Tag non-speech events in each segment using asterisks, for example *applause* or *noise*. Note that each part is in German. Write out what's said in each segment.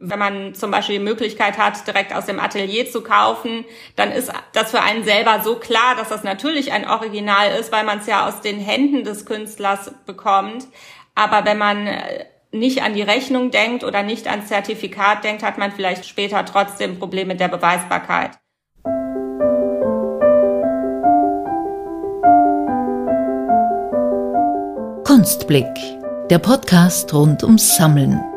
Wenn man zum Beispiel die Möglichkeit hat, direkt aus dem Atelier zu kaufen, dann ist das für einen selber so klar, dass das natürlich ein Original ist, weil man es ja aus den Händen des Künstlers bekommt. Aber wenn man äh, nicht an die Rechnung denkt oder nicht ans Zertifikat denkt, hat man vielleicht später trotzdem Probleme mit der Beweisbarkeit. Kunstblick, der Podcast rund ums Sammeln.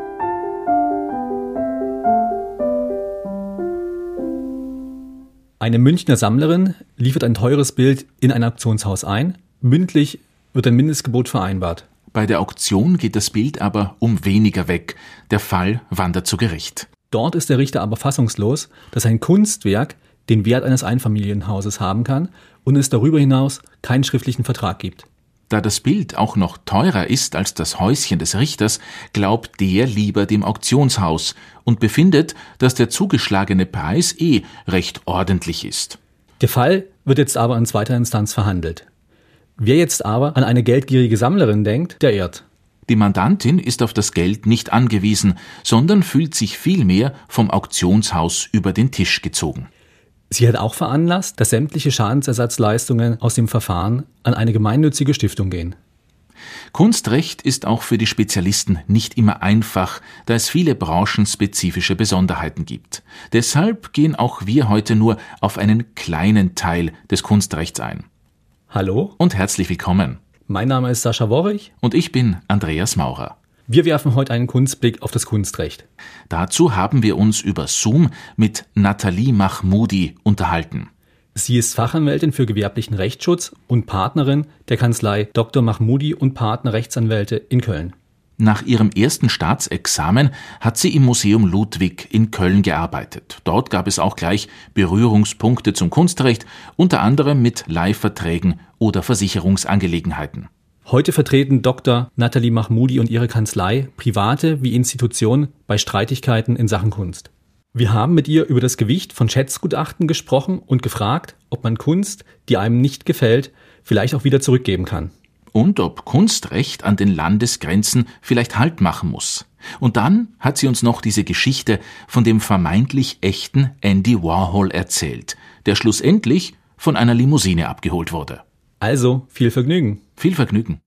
Eine Münchner Sammlerin liefert ein teures Bild in ein Auktionshaus ein. Mündlich wird ein Mindestgebot vereinbart. Bei der Auktion geht das Bild aber um weniger weg. Der Fall wandert zu Gericht. Dort ist der Richter aber fassungslos, dass ein Kunstwerk den Wert eines Einfamilienhauses haben kann und es darüber hinaus keinen schriftlichen Vertrag gibt. Da das Bild auch noch teurer ist als das Häuschen des Richters, glaubt der lieber dem Auktionshaus und befindet, dass der zugeschlagene Preis eh recht ordentlich ist. Der Fall wird jetzt aber in zweiter Instanz verhandelt. Wer jetzt aber an eine geldgierige Sammlerin denkt, der irrt. Die Mandantin ist auf das Geld nicht angewiesen, sondern fühlt sich vielmehr vom Auktionshaus über den Tisch gezogen. Sie hat auch veranlasst, dass sämtliche Schadensersatzleistungen aus dem Verfahren an eine gemeinnützige Stiftung gehen. Kunstrecht ist auch für die Spezialisten nicht immer einfach, da es viele branchenspezifische Besonderheiten gibt. Deshalb gehen auch wir heute nur auf einen kleinen Teil des Kunstrechts ein. Hallo und herzlich willkommen. Mein Name ist Sascha Worrich und ich bin Andreas Maurer. Wir werfen heute einen Kunstblick auf das Kunstrecht. Dazu haben wir uns über Zoom mit Nathalie Mahmoudi unterhalten. Sie ist Fachanwältin für gewerblichen Rechtsschutz und Partnerin der Kanzlei Dr. Mahmoudi und Partner Rechtsanwälte in Köln. Nach ihrem ersten Staatsexamen hat sie im Museum Ludwig in Köln gearbeitet. Dort gab es auch gleich Berührungspunkte zum Kunstrecht, unter anderem mit Leihverträgen oder Versicherungsangelegenheiten. Heute vertreten Dr. Nathalie Mahmoudi und ihre Kanzlei private wie Institutionen bei Streitigkeiten in Sachen Kunst. Wir haben mit ihr über das Gewicht von Schätzgutachten gesprochen und gefragt, ob man Kunst, die einem nicht gefällt, vielleicht auch wieder zurückgeben kann. Und ob Kunstrecht an den Landesgrenzen vielleicht Halt machen muss. Und dann hat sie uns noch diese Geschichte von dem vermeintlich echten Andy Warhol erzählt, der schlussendlich von einer Limousine abgeholt wurde. Also viel Vergnügen. Viel Vergnügen.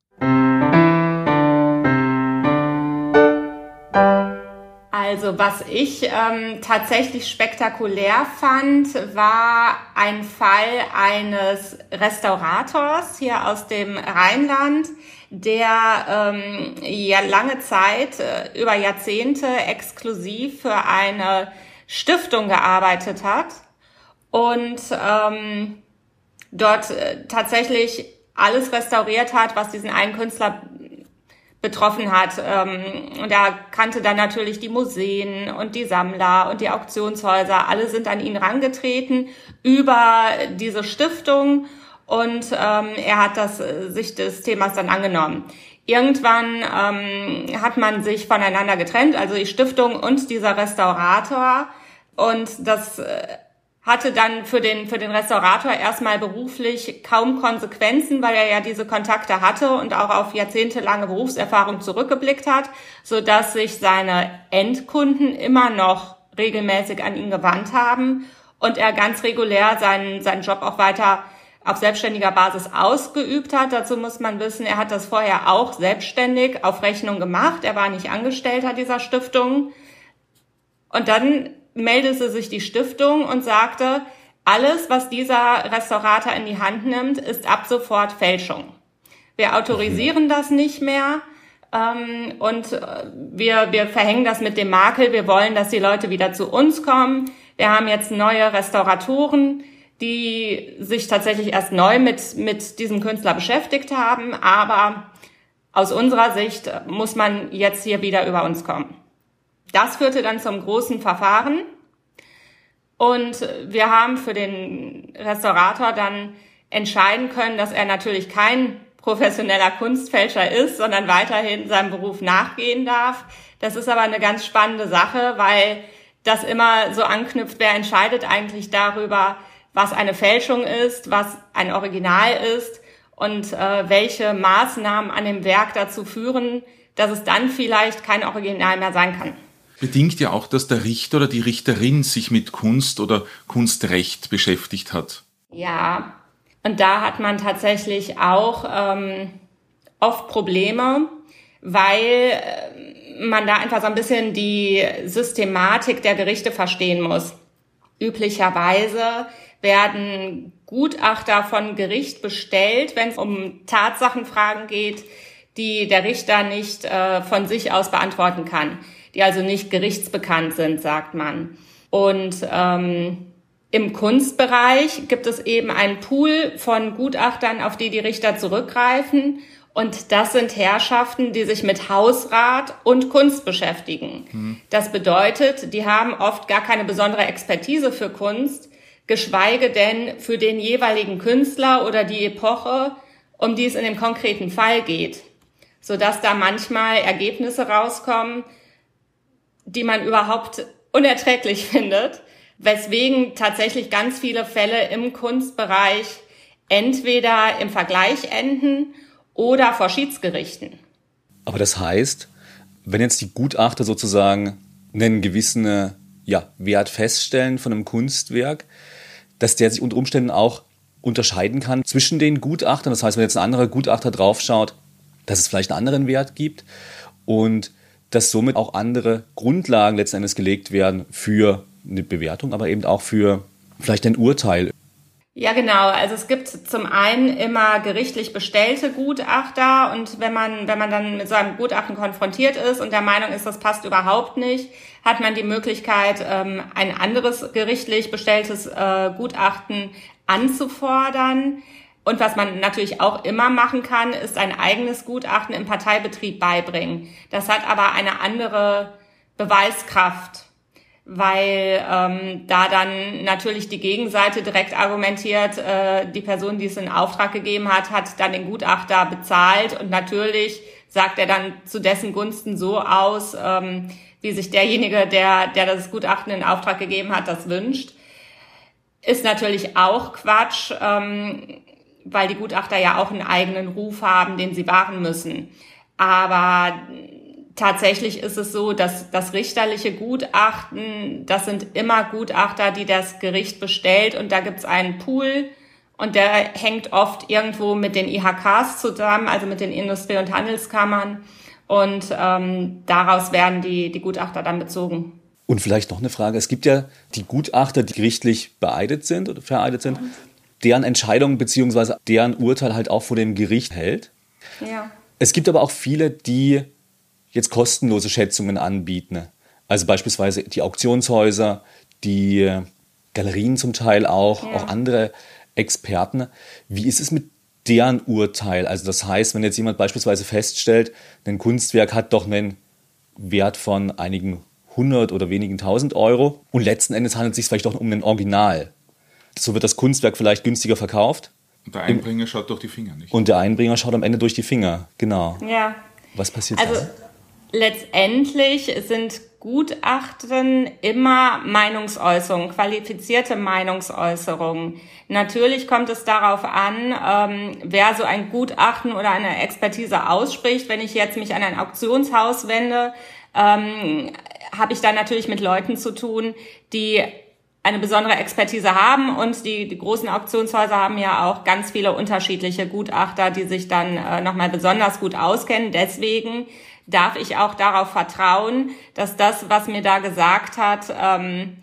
Also was ich ähm, tatsächlich spektakulär fand, war ein Fall eines Restaurators hier aus dem Rheinland, der ähm, ja lange Zeit, äh, über Jahrzehnte exklusiv für eine Stiftung gearbeitet hat und ähm, dort äh, tatsächlich alles restauriert hat, was diesen einen Künstler betroffen hat. Ähm, und er kannte dann natürlich die Museen und die Sammler und die Auktionshäuser. Alle sind an ihn rangetreten über diese Stiftung und ähm, er hat das, äh, sich des Themas dann angenommen. Irgendwann ähm, hat man sich voneinander getrennt, also die Stiftung und dieser Restaurator. Und das äh, hatte dann für den, für den Restaurator erstmal beruflich kaum Konsequenzen, weil er ja diese Kontakte hatte und auch auf jahrzehntelange Berufserfahrung zurückgeblickt hat, so dass sich seine Endkunden immer noch regelmäßig an ihn gewandt haben und er ganz regulär seinen, seinen Job auch weiter auf selbstständiger Basis ausgeübt hat. Dazu muss man wissen, er hat das vorher auch selbstständig auf Rechnung gemacht. Er war nicht Angestellter dieser Stiftung. Und dann meldete sich die Stiftung und sagte, alles, was dieser Restaurator in die Hand nimmt, ist ab sofort Fälschung. Wir autorisieren das nicht mehr ähm, und äh, wir, wir verhängen das mit dem Makel. Wir wollen, dass die Leute wieder zu uns kommen. Wir haben jetzt neue Restauratoren, die sich tatsächlich erst neu mit, mit diesem Künstler beschäftigt haben. Aber aus unserer Sicht muss man jetzt hier wieder über uns kommen. Das führte dann zum großen Verfahren. Und wir haben für den Restaurator dann entscheiden können, dass er natürlich kein professioneller Kunstfälscher ist, sondern weiterhin seinem Beruf nachgehen darf. Das ist aber eine ganz spannende Sache, weil das immer so anknüpft, wer entscheidet eigentlich darüber, was eine Fälschung ist, was ein Original ist und äh, welche Maßnahmen an dem Werk dazu führen, dass es dann vielleicht kein Original mehr sein kann. Bedingt ja auch, dass der Richter oder die Richterin sich mit Kunst oder Kunstrecht beschäftigt hat. Ja, und da hat man tatsächlich auch ähm, oft Probleme, weil äh, man da einfach so ein bisschen die Systematik der Gerichte verstehen muss. Üblicherweise werden Gutachter von Gericht bestellt, wenn es um Tatsachenfragen geht, die der Richter nicht äh, von sich aus beantworten kann, die also nicht gerichtsbekannt sind, sagt man. Und ähm, im Kunstbereich gibt es eben einen Pool von Gutachtern, auf die die Richter zurückgreifen. Und das sind Herrschaften, die sich mit Hausrat und Kunst beschäftigen. Mhm. Das bedeutet, die haben oft gar keine besondere Expertise für Kunst, geschweige denn für den jeweiligen Künstler oder die Epoche, um die es in dem konkreten Fall geht, sodass da manchmal Ergebnisse rauskommen, die man überhaupt unerträglich *laughs* findet weswegen tatsächlich ganz viele Fälle im Kunstbereich entweder im Vergleich enden oder vor Schiedsgerichten. Aber das heißt, wenn jetzt die Gutachter sozusagen einen gewissen ja, Wert feststellen von einem Kunstwerk, dass der sich unter Umständen auch unterscheiden kann zwischen den Gutachtern. Das heißt, wenn jetzt ein anderer Gutachter draufschaut, dass es vielleicht einen anderen Wert gibt und dass somit auch andere Grundlagen letzten Endes gelegt werden für eine Bewertung, aber eben auch für vielleicht ein Urteil. Ja, genau. Also es gibt zum einen immer gerichtlich bestellte Gutachter und wenn man, wenn man dann mit so einem Gutachten konfrontiert ist und der Meinung ist, das passt überhaupt nicht, hat man die Möglichkeit, ähm, ein anderes gerichtlich bestelltes äh, Gutachten anzufordern. Und was man natürlich auch immer machen kann, ist ein eigenes Gutachten im Parteibetrieb beibringen. Das hat aber eine andere Beweiskraft weil ähm, da dann natürlich die Gegenseite direkt argumentiert, äh, die Person, die es in Auftrag gegeben hat, hat dann den Gutachter bezahlt und natürlich sagt er dann zu dessen Gunsten so aus, ähm, wie sich derjenige, der, der das Gutachten in Auftrag gegeben hat, das wünscht. Ist natürlich auch Quatsch, ähm, weil die Gutachter ja auch einen eigenen Ruf haben, den sie wahren müssen. Aber tatsächlich ist es so, dass das richterliche Gutachten, das sind immer Gutachter, die das Gericht bestellt und da gibt's einen Pool und der hängt oft irgendwo mit den IHKs zusammen, also mit den Industrie- und Handelskammern und ähm, daraus werden die, die Gutachter dann bezogen. Und vielleicht noch eine Frage. Es gibt ja die Gutachter, die gerichtlich beeidet sind oder vereidet sind, deren Entscheidung beziehungsweise deren Urteil halt auch vor dem Gericht hält. Ja. Es gibt aber auch viele, die jetzt kostenlose Schätzungen anbieten. Also beispielsweise die Auktionshäuser, die Galerien zum Teil auch, ja. auch andere Experten. Wie ist es mit deren Urteil? Also das heißt, wenn jetzt jemand beispielsweise feststellt, ein Kunstwerk hat doch einen Wert von einigen hundert oder wenigen tausend Euro und letzten Endes handelt es sich vielleicht auch um ein Original. So wird das Kunstwerk vielleicht günstiger verkauft. Und der Einbringer schaut durch die Finger, nicht? Und der Einbringer schaut am Ende durch die Finger, genau. Ja. Was passiert also, dann? letztendlich sind Gutachten immer Meinungsäußerungen, qualifizierte Meinungsäußerungen. Natürlich kommt es darauf an, ähm, wer so ein Gutachten oder eine Expertise ausspricht. Wenn ich jetzt mich an ein Auktionshaus wende, ähm, habe ich da natürlich mit Leuten zu tun, die eine besondere Expertise haben und die, die großen Auktionshäuser haben ja auch ganz viele unterschiedliche Gutachter, die sich dann äh, nochmal besonders gut auskennen. Deswegen darf ich auch darauf vertrauen, dass das, was mir da gesagt hat, ähm,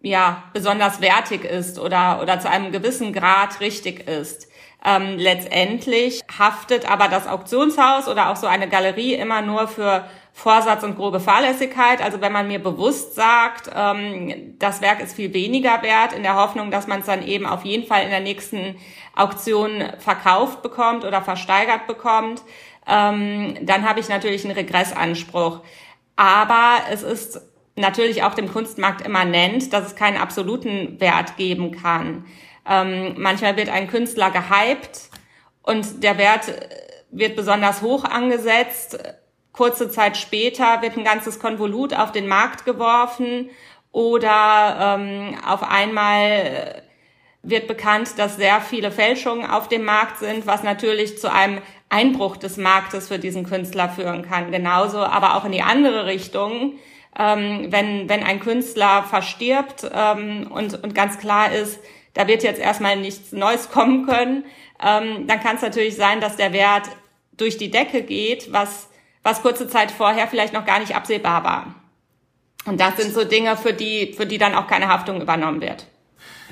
ja, besonders wertig ist oder, oder zu einem gewissen Grad richtig ist. Ähm, letztendlich haftet aber das Auktionshaus oder auch so eine Galerie immer nur für Vorsatz und grobe Fahrlässigkeit. Also wenn man mir bewusst sagt, ähm, das Werk ist viel weniger wert, in der Hoffnung, dass man es dann eben auf jeden Fall in der nächsten Auktion verkauft bekommt oder versteigert bekommt, ähm, dann habe ich natürlich einen Regressanspruch. Aber es ist natürlich auch dem Kunstmarkt immanent, dass es keinen absoluten Wert geben kann. Ähm, manchmal wird ein Künstler gehypt und der Wert wird besonders hoch angesetzt. Kurze Zeit später wird ein ganzes Konvolut auf den Markt geworfen oder ähm, auf einmal wird bekannt, dass sehr viele Fälschungen auf dem Markt sind, was natürlich zu einem Einbruch des Marktes für diesen Künstler führen kann. Genauso aber auch in die andere Richtung, ähm, wenn, wenn ein Künstler verstirbt ähm, und, und ganz klar ist, da wird jetzt erstmal nichts Neues *laughs* kommen können, ähm, dann kann es natürlich sein, dass der Wert durch die Decke geht, was, was kurze Zeit vorher vielleicht noch gar nicht absehbar war. Und das sind so Dinge, für die, für die dann auch keine Haftung übernommen wird.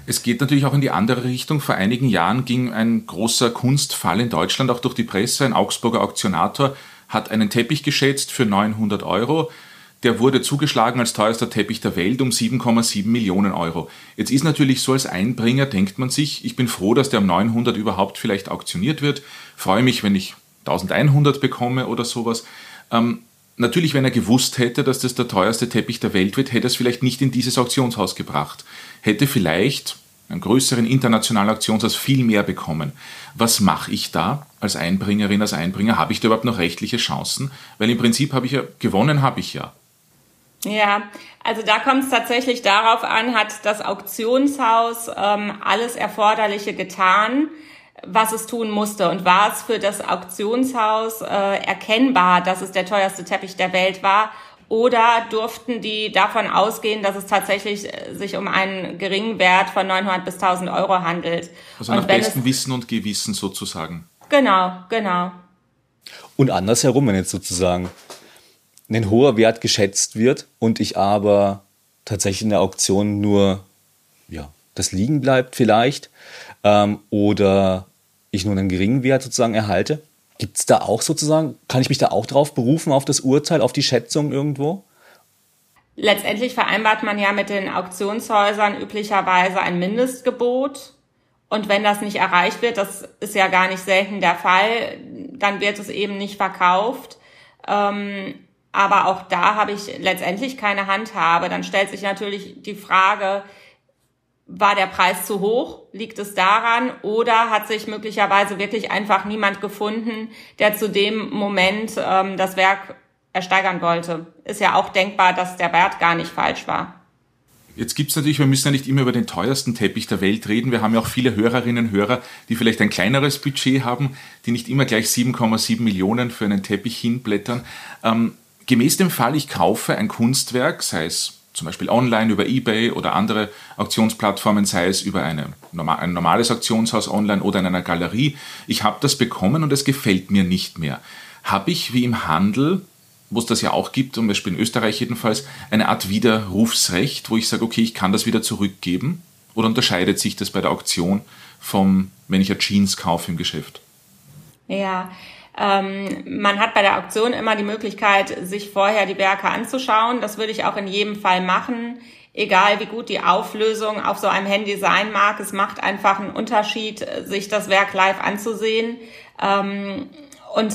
Es geht natürlich auch in die andere Richtung. Vor einigen Jahren ging ein großer Kunstfall in Deutschland auch durch die Presse. Ein Augsburger Auktionator hat einen Teppich geschätzt für 900 Euro. Der wurde zugeschlagen als teuerster Teppich der Welt um 7,7 Millionen Euro. Jetzt ist natürlich so als Einbringer, denkt man sich, ich bin froh, dass der um 900 überhaupt vielleicht auktioniert wird. Freue mich, wenn ich 1100 bekomme oder sowas. Ähm, natürlich, wenn er gewusst hätte, dass das der teuerste Teppich der Welt wird, hätte er es vielleicht nicht in dieses Auktionshaus gebracht. Hätte vielleicht einen größeren internationalen Auktionshaus viel mehr bekommen. Was mache ich da als Einbringerin, als Einbringer? Habe ich da überhaupt noch rechtliche Chancen? Weil im Prinzip habe ich ja gewonnen, habe ich ja. Ja, also da kommt es tatsächlich darauf an, hat das Auktionshaus ähm, alles Erforderliche getan, was es tun musste und war es für das Auktionshaus äh, erkennbar, dass es der teuerste Teppich der Welt war oder durften die davon ausgehen, dass es tatsächlich äh, sich um einen geringen Wert von 900 bis 1000 Euro handelt. Also nach bestem Wissen und Gewissen sozusagen. Genau, genau. Und andersherum, wenn jetzt sozusagen ein hoher Wert geschätzt wird und ich aber tatsächlich in der Auktion nur ja, das liegen bleibt vielleicht ähm, oder ich nur einen geringen Wert sozusagen erhalte. Gibt es da auch sozusagen, kann ich mich da auch drauf berufen, auf das Urteil, auf die Schätzung irgendwo? Letztendlich vereinbart man ja mit den Auktionshäusern üblicherweise ein Mindestgebot. Und wenn das nicht erreicht wird, das ist ja gar nicht selten der Fall, dann wird es eben nicht verkauft. Ähm, aber auch da habe ich letztendlich keine Handhabe. Dann stellt sich natürlich die Frage, war der Preis zu hoch? Liegt es daran? Oder hat sich möglicherweise wirklich einfach niemand gefunden, der zu dem Moment ähm, das Werk ersteigern wollte? Ist ja auch denkbar, dass der Wert gar nicht falsch war. Jetzt gibt's natürlich, wir müssen ja nicht immer über den teuersten Teppich der Welt reden. Wir haben ja auch viele Hörerinnen und Hörer, die vielleicht ein kleineres Budget haben, die nicht immer gleich 7,7 Millionen für einen Teppich hinblättern. Ähm, gemäß dem Fall, ich kaufe ein Kunstwerk, sei es zum Beispiel online über eBay oder andere Auktionsplattformen, sei es über eine, ein normales Auktionshaus online oder in einer Galerie. Ich habe das bekommen und es gefällt mir nicht mehr. Habe ich wie im Handel, wo es das ja auch gibt, zum Beispiel in Österreich jedenfalls, eine Art Widerrufsrecht, wo ich sage, okay, ich kann das wieder zurückgeben? Oder unterscheidet sich das bei der Auktion vom, wenn ich eine Jeans kaufe im Geschäft? Ja, ähm, man hat bei der Auktion immer die Möglichkeit, sich vorher die Werke anzuschauen. Das würde ich auch in jedem Fall machen. Egal wie gut die Auflösung auf so einem Handy sein mag, es macht einfach einen Unterschied, sich das Werk live anzusehen. Ähm, und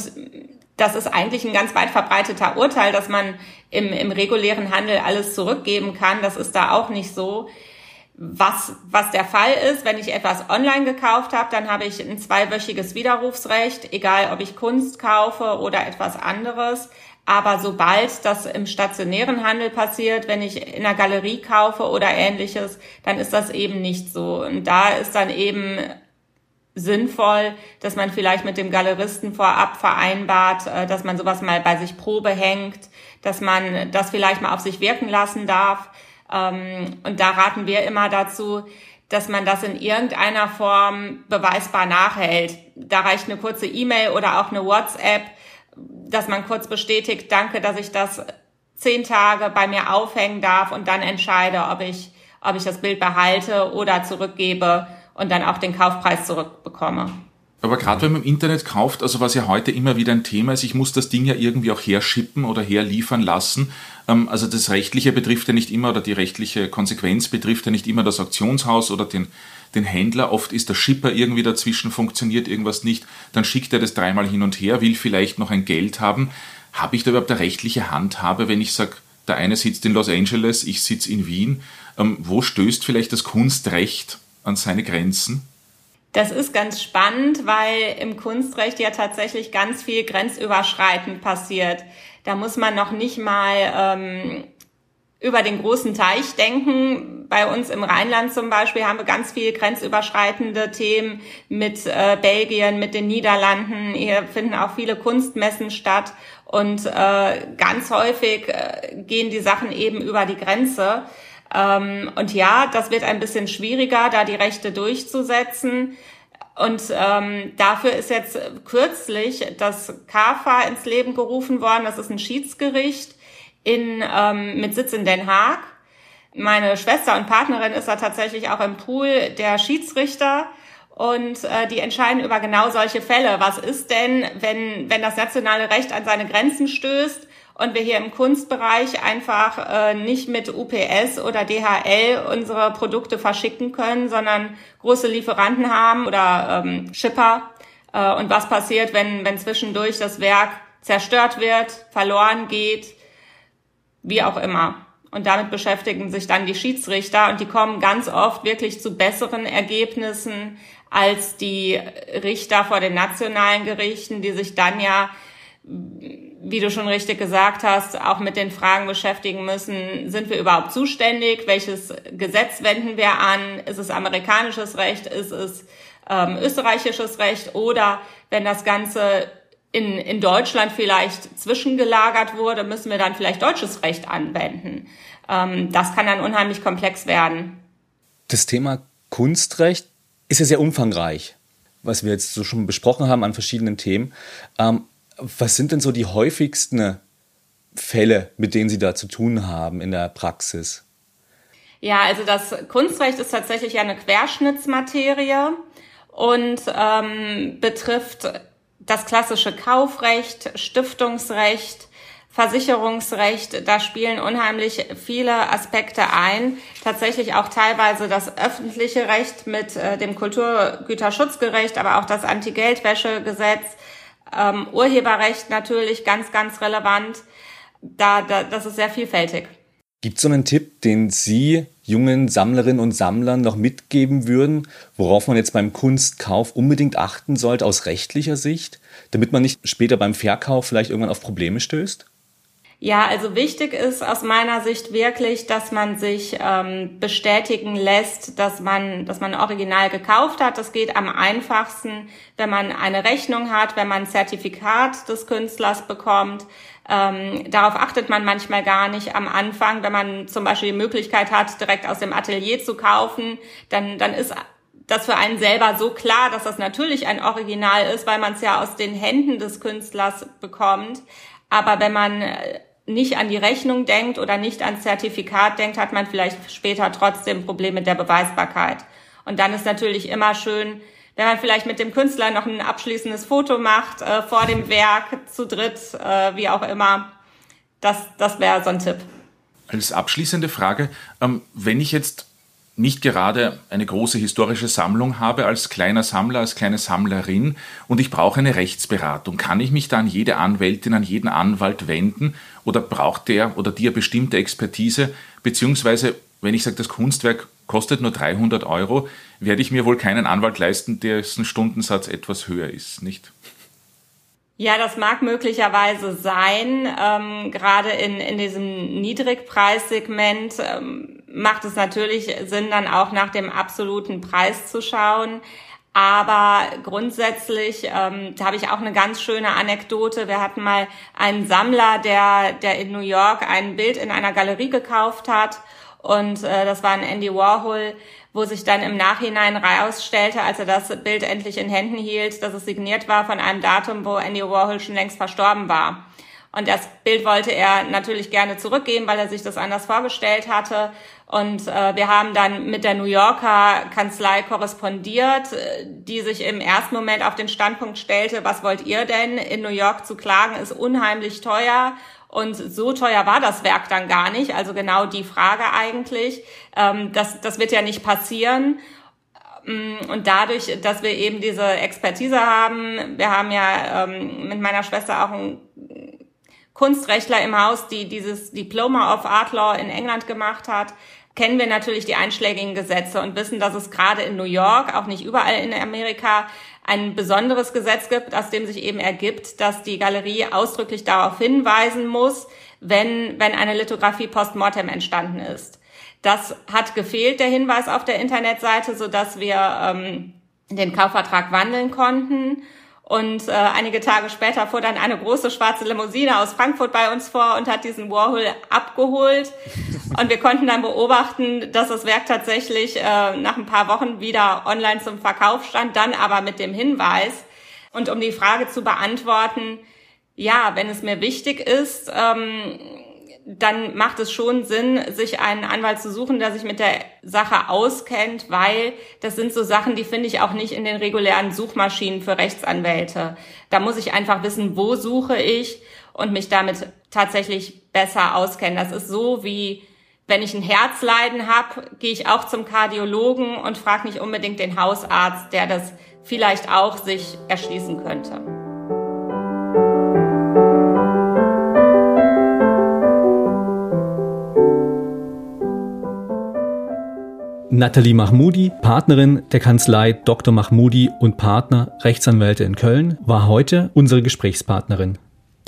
das ist eigentlich ein ganz weit verbreiteter Urteil, dass man im, im regulären Handel alles zurückgeben kann. Das ist da auch nicht so. Was, was der Fall ist, wenn ich etwas online gekauft habe, dann habe ich ein zweiwöchiges Widerrufsrecht, egal ob ich Kunst kaufe oder etwas anderes. Aber sobald das im stationären Handel passiert, wenn ich in einer Galerie kaufe oder ähnliches, dann ist das eben nicht so. Und da ist dann eben sinnvoll, dass man vielleicht mit dem Galeristen vorab vereinbart, äh, dass man sowas mal bei sich Probe hängt, dass man das vielleicht mal auf sich wirken lassen darf und da raten wir immer dazu, dass man das in irgendeiner Form beweisbar nachhält. Da reicht eine kurze E-Mail oder auch eine WhatsApp, dass man kurz bestätigt, danke, dass ich das zehn Tage bei mir aufhängen darf und dann entscheide, ob ich, ob ich das Bild behalte oder zurückgebe und dann auch den Kaufpreis zurückbekomme. Aber gerade wenn man im Internet kauft, also was ja heute immer wieder ein Thema ist, ich muss das Ding ja irgendwie auch herschippen oder herliefern lassen. Ähm, also das Rechtliche betrifft ja nicht immer oder die rechtliche Konsequenz betrifft ja nicht immer das Auktionshaus oder den, den Händler. Oft ist der Shipper irgendwie dazwischen, funktioniert irgendwas nicht. Dann schickt er das dreimal hin und her, will vielleicht noch ein Geld haben. Habe ich da überhaupt eine rechtliche Handhabe, wenn ich sage, der eine sitzt in Los Angeles, ich sitze in Wien? Ähm, wo stößt vielleicht das Kunstrecht an seine Grenzen? Das ist ganz spannend, weil im Kunstrecht ja tatsächlich ganz viel grenzüberschreitend passiert. Da muss man noch nicht mal ähm, über den großen Teich denken, bei uns im Rheinland zum Beispiel haben wir ganz viel grenzüberschreitende Themen mit äh, Belgien, mit den Niederlanden. Hier finden auch viele Kunstmessen statt und äh, ganz häufig äh, gehen die Sachen eben über die Grenze. Ähm, und ja, das wird ein bisschen schwieriger, da die Rechte durchzusetzen. Und ähm, dafür ist jetzt kürzlich das KAFA ins Leben gerufen worden. Das ist ein Schiedsgericht in, ähm, mit Sitz in Den Haag. Meine Schwester und Partnerin ist da tatsächlich auch im Pool der Schiedsrichter und äh, die entscheiden über genau solche Fälle. Was ist denn, wenn, wenn das nationale Recht an seine Grenzen stößt und wir hier im Kunstbereich einfach äh, nicht mit UPS oder DHL unsere Produkte verschicken können, sondern große Lieferanten haben oder ähm, Shipper. Äh, und was passiert, wenn, wenn zwischendurch das Werk zerstört wird, verloren geht, wie auch immer. Und damit beschäftigen sich dann die Schiedsrichter und die kommen ganz oft wirklich zu besseren Ergebnissen als die Richter vor den nationalen Gerichten, die sich dann ja, wie du schon richtig gesagt hast, auch mit den Fragen beschäftigen müssen, sind wir überhaupt zuständig? Welches Gesetz wenden wir an? Ist es amerikanisches Recht? Ist es ähm, österreichisches Recht? Oder wenn das Ganze in, in Deutschland vielleicht zwischengelagert wurde, müssen wir dann vielleicht deutsches Recht anwenden. Ähm, das kann dann unheimlich komplex werden. Das Thema Kunstrecht ist ja sehr umfangreich, was wir jetzt so schon besprochen haben an verschiedenen Themen. Ähm, was sind denn so die häufigsten Fälle, mit denen Sie da zu tun haben in der Praxis? Ja, also das Kunstrecht ist tatsächlich ja eine Querschnittsmaterie und ähm, betrifft das klassische Kaufrecht, Stiftungsrecht, Versicherungsrecht, da spielen unheimlich viele Aspekte ein. Tatsächlich auch teilweise das öffentliche Recht mit äh, dem Kulturgüterschutzgerecht, aber auch das Anti-Geldwäsche-Gesetz, ähm, Urheberrecht natürlich ganz, ganz relevant. Da, da, das ist sehr vielfältig. Gibt es so einen Tipp, den Sie jungen Sammlerinnen und Sammlern noch mitgeben würden, worauf man jetzt beim Kunstkauf unbedingt achten sollte aus rechtlicher Sicht, damit man nicht später beim Verkauf vielleicht irgendwann auf Probleme stößt? Ja, also wichtig ist aus meiner Sicht wirklich, dass man sich ähm, bestätigen lässt, dass man, dass man original gekauft hat. Das geht am einfachsten, wenn man eine Rechnung hat, wenn man ein Zertifikat des Künstlers bekommt. Ähm, darauf achtet man manchmal gar nicht am Anfang, wenn man zum Beispiel die Möglichkeit hat, direkt aus dem Atelier zu kaufen, dann, dann ist das für einen selber so klar, dass das natürlich ein Original ist, weil man es ja aus den Händen des Künstlers bekommt. Aber wenn man äh, nicht an die Rechnung denkt oder nicht ans Zertifikat denkt, hat man vielleicht später trotzdem Probleme mit der Beweisbarkeit. Und dann ist natürlich immer schön, wenn man vielleicht mit dem Künstler noch ein abschließendes Foto macht äh, vor dem Werk, zu dritt, äh, wie auch immer. Das, das wäre so ein Tipp. Als abschließende Frage, ähm, wenn ich jetzt nicht gerade eine große historische Sammlung habe als kleiner Sammler, als kleine Sammlerin und ich brauche eine Rechtsberatung, kann ich mich da an jede Anwältin, an jeden Anwalt wenden oder braucht der oder die bestimmte Expertise? Beziehungsweise, wenn ich sage, das Kunstwerk kostet nur 300 Euro, werde ich mir wohl keinen Anwalt leisten, dessen Stundensatz etwas höher ist, nicht? Ja, das mag möglicherweise sein. Ähm, gerade in, in diesem Niedrigpreissegment ähm, macht es natürlich Sinn, dann auch nach dem absoluten Preis zu schauen. Aber grundsätzlich, ähm, da habe ich auch eine ganz schöne Anekdote. Wir hatten mal einen Sammler, der, der in New York ein Bild in einer Galerie gekauft hat. Und äh, das war ein Andy Warhol wo sich dann im Nachhinein herausstellte, als er das Bild endlich in Händen hielt, dass es signiert war von einem Datum, wo Andy Warhol schon längst verstorben war. Und das Bild wollte er natürlich gerne zurückgeben, weil er sich das anders vorgestellt hatte. Und äh, wir haben dann mit der New Yorker Kanzlei korrespondiert, die sich im ersten Moment auf den Standpunkt stellte, was wollt ihr denn? In New York zu klagen ist unheimlich teuer und so teuer war das Werk dann gar nicht. Also genau die Frage eigentlich. Ähm, das, das wird ja nicht passieren. Ähm, und dadurch, dass wir eben diese Expertise haben, wir haben ja ähm, mit meiner Schwester auch einen Kunstrechtler im Haus, die dieses Diploma of Art Law in England gemacht hat, kennen wir natürlich die einschlägigen Gesetze und wissen, dass es gerade in New York, auch nicht überall in Amerika, ein besonderes Gesetz gibt, aus dem sich eben ergibt, dass die Galerie ausdrücklich darauf hinweisen muss, wenn, wenn eine Lithografie postmortem entstanden ist. Das hat gefehlt, der Hinweis auf der Internetseite, so dass wir ähm, den Kaufvertrag wandeln konnten. Und äh, einige Tage später fuhr dann eine große schwarze Limousine aus Frankfurt bei uns vor und hat diesen Warhol abgeholt. Und wir konnten dann beobachten, dass das Werk tatsächlich äh, nach ein paar Wochen wieder online zum Verkauf stand, dann aber mit dem Hinweis. Und um die Frage zu beantworten, ja, wenn es mir wichtig ist, ähm, dann macht es schon Sinn, sich einen Anwalt zu suchen, der sich mit der Sache auskennt, weil das sind so Sachen, die finde ich auch nicht in den regulären Suchmaschinen für Rechtsanwälte. Da muss ich einfach wissen, wo suche ich und mich damit tatsächlich besser auskennen. Das ist so wie wenn ich ein Herzleiden habe, gehe ich auch zum Kardiologen und frage nicht unbedingt den Hausarzt, der das vielleicht auch sich erschließen könnte. Nathalie Mahmoudi, Partnerin der Kanzlei Dr. Mahmoudi und Partner Rechtsanwälte in Köln, war heute unsere Gesprächspartnerin.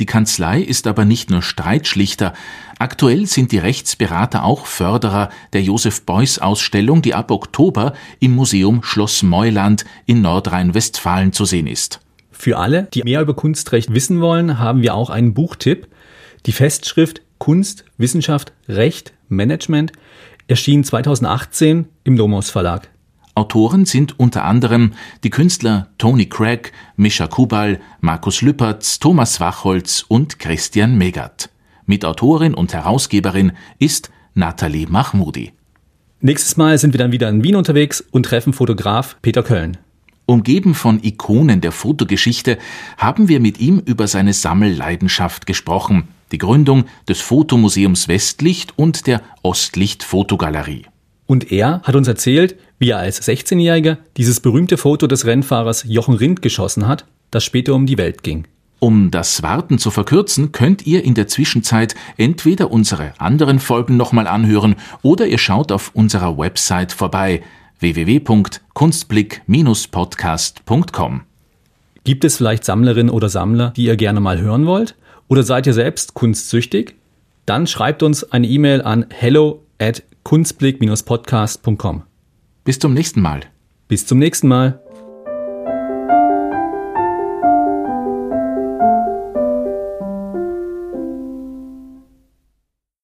Die Kanzlei ist aber nicht nur Streitschlichter. Aktuell sind die Rechtsberater auch Förderer der Josef Beuys Ausstellung, die ab Oktober im Museum Schloss Meuland in Nordrhein-Westfalen zu sehen ist. Für alle, die mehr über Kunstrecht wissen wollen, haben wir auch einen Buchtipp. Die Festschrift Kunst, Wissenschaft, Recht, Management erschien 2018 im Lumos Verlag. Autoren sind unter anderem die Künstler Tony Craig, Mischa Kubal, Markus Lüpertz, Thomas Wachholz und Christian Megat. Mitautorin und Herausgeberin ist Nathalie Mahmoudi. Nächstes Mal sind wir dann wieder in Wien unterwegs und treffen Fotograf Peter Köln. Umgeben von Ikonen der Fotogeschichte haben wir mit ihm über seine Sammelleidenschaft gesprochen, die Gründung des Fotomuseums Westlicht und der Ostlicht Fotogalerie. Und er hat uns erzählt, wie er als 16-Jähriger dieses berühmte Foto des Rennfahrers Jochen Rindt geschossen hat, das später um die Welt ging. Um das Warten zu verkürzen, könnt ihr in der Zwischenzeit entweder unsere anderen Folgen nochmal anhören oder ihr schaut auf unserer Website vorbei www.kunstblick-podcast.com. Gibt es vielleicht Sammlerinnen oder Sammler, die ihr gerne mal hören wollt? Oder seid ihr selbst kunstsüchtig? Dann schreibt uns eine E-Mail an hello at kunstblick-podcast.com. Bis zum nächsten Mal. Bis zum nächsten Mal.